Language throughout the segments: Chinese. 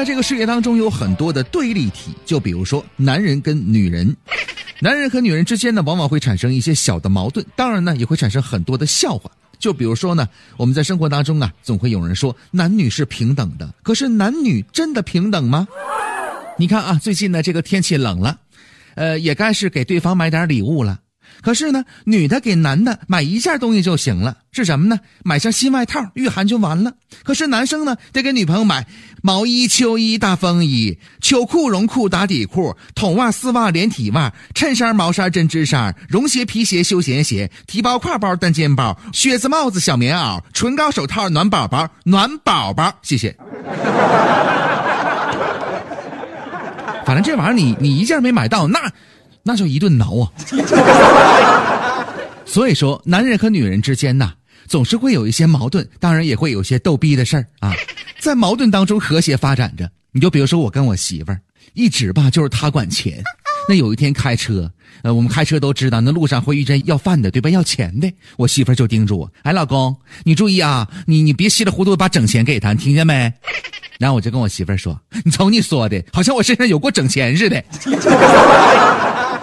在这个世界当中有很多的对立体，就比如说男人跟女人，男人和女人之间呢，往往会产生一些小的矛盾，当然呢，也会产生很多的笑话。就比如说呢，我们在生活当中啊，总会有人说男女是平等的，可是男女真的平等吗？你看啊，最近呢这个天气冷了，呃，也该是给对方买点礼物了。可是呢，女的给男的买一件东西就行了，是什么呢？买上新外套御寒就完了。可是男生呢，得给女朋友买毛衣、秋衣、大风衣、秋裤、绒裤、打底裤、筒袜、丝袜、连体袜、衬衫、毛衫、针织衫、绒鞋、皮鞋、休闲鞋、提包、挎包、单肩包、靴子、帽子、小棉袄、唇膏、手套、暖宝宝、暖宝宝。谢谢。反正这玩意儿你你一件没买到，那。那就一顿挠啊！所以说，男人和女人之间呐，总是会有一些矛盾，当然也会有些逗逼的事儿啊。在矛盾当中和谐发展着。你就比如说我跟我媳妇儿，一直吧就是她管钱。那有一天开车，呃，我们开车都知道，那路上会遇见要饭的，对吧？要钱的，我媳妇就叮嘱我：“哎，老公，你注意啊，你你别稀里糊涂把整钱给他，你听见没？”然后我就跟我媳妇说：“你瞅你说的，好像我身上有过整钱似的。”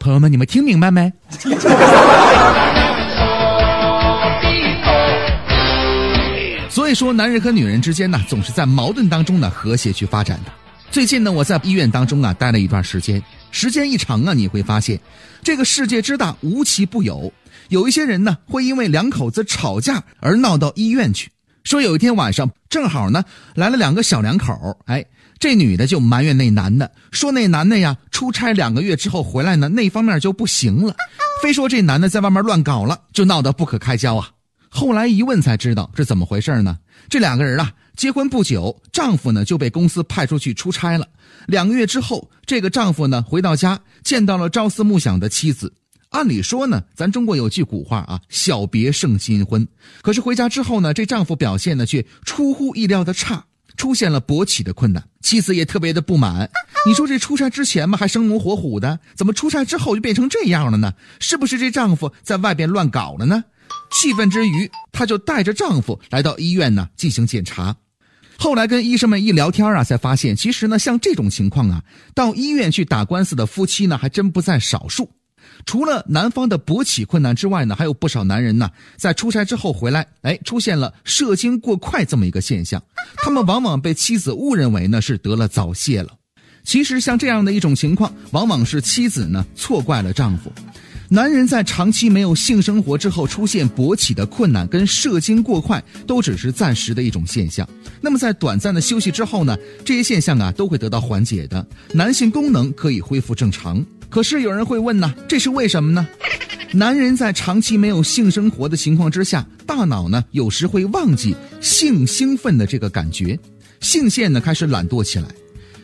朋友们，你们听明白没？所以说，男人和女人之间呢，总是在矛盾当中呢和谐去发展的。最近呢，我在医院当中啊待了一段时间，时间一长啊，你会发现，这个世界之大，无奇不有。有一些人呢，会因为两口子吵架而闹到医院去。说有一天晚上，正好呢来了两个小两口，哎。这女的就埋怨那男的，说那男的呀，出差两个月之后回来呢，那方面就不行了，非说这男的在外面乱搞了，就闹得不可开交啊。后来一问才知道是怎么回事呢？这两个人啊，结婚不久，丈夫呢就被公司派出去出差了。两个月之后，这个丈夫呢回到家，见到了朝思暮想的妻子。按理说呢，咱中国有句古话啊，“小别胜新婚”。可是回家之后呢，这丈夫表现呢却出乎意料的差。出现了勃起的困难，妻子也特别的不满。你说这出差之前嘛还生龙活虎的，怎么出差之后就变成这样了呢？是不是这丈夫在外边乱搞了呢？气愤之余，她就带着丈夫来到医院呢进行检查。后来跟医生们一聊天啊，才发现其实呢像这种情况啊，到医院去打官司的夫妻呢还真不在少数。除了男方的勃起困难之外呢，还有不少男人呢，在出差之后回来，哎，出现了射精过快这么一个现象。他们往往被妻子误认为呢是得了早泄了。其实像这样的一种情况，往往是妻子呢错怪了丈夫。男人在长期没有性生活之后出现勃起的困难跟射精过快，都只是暂时的一种现象。那么在短暂的休息之后呢，这些现象啊都会得到缓解的，男性功能可以恢复正常。可是有人会问呢，这是为什么呢？男人在长期没有性生活的情况之下，大脑呢有时会忘记性兴奋的这个感觉，性腺呢开始懒惰起来，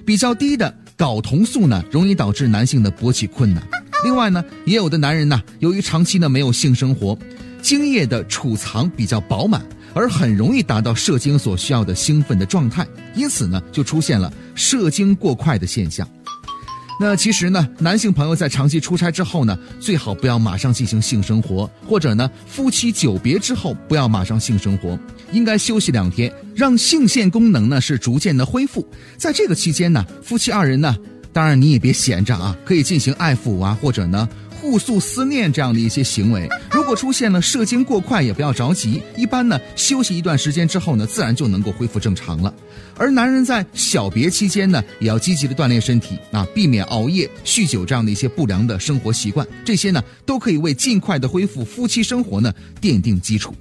比较低的睾酮素呢容易导致男性的勃起困难。另外呢，也有的男人呢，由于长期呢没有性生活，精液的储藏比较饱满，而很容易达到射精所需要的兴奋的状态，因此呢就出现了射精过快的现象。那其实呢，男性朋友在长期出差之后呢，最好不要马上进行性生活，或者呢，夫妻久别之后不要马上性生活，应该休息两天，让性腺功能呢是逐渐的恢复。在这个期间呢，夫妻二人呢，当然你也别闲着啊，可以进行爱抚啊，或者呢。互诉思念这样的一些行为，如果出现了射精过快，也不要着急。一般呢，休息一段时间之后呢，自然就能够恢复正常了。而男人在小别期间呢，也要积极的锻炼身体啊，避免熬夜、酗酒这样的一些不良的生活习惯。这些呢，都可以为尽快的恢复夫妻生活呢奠定基础。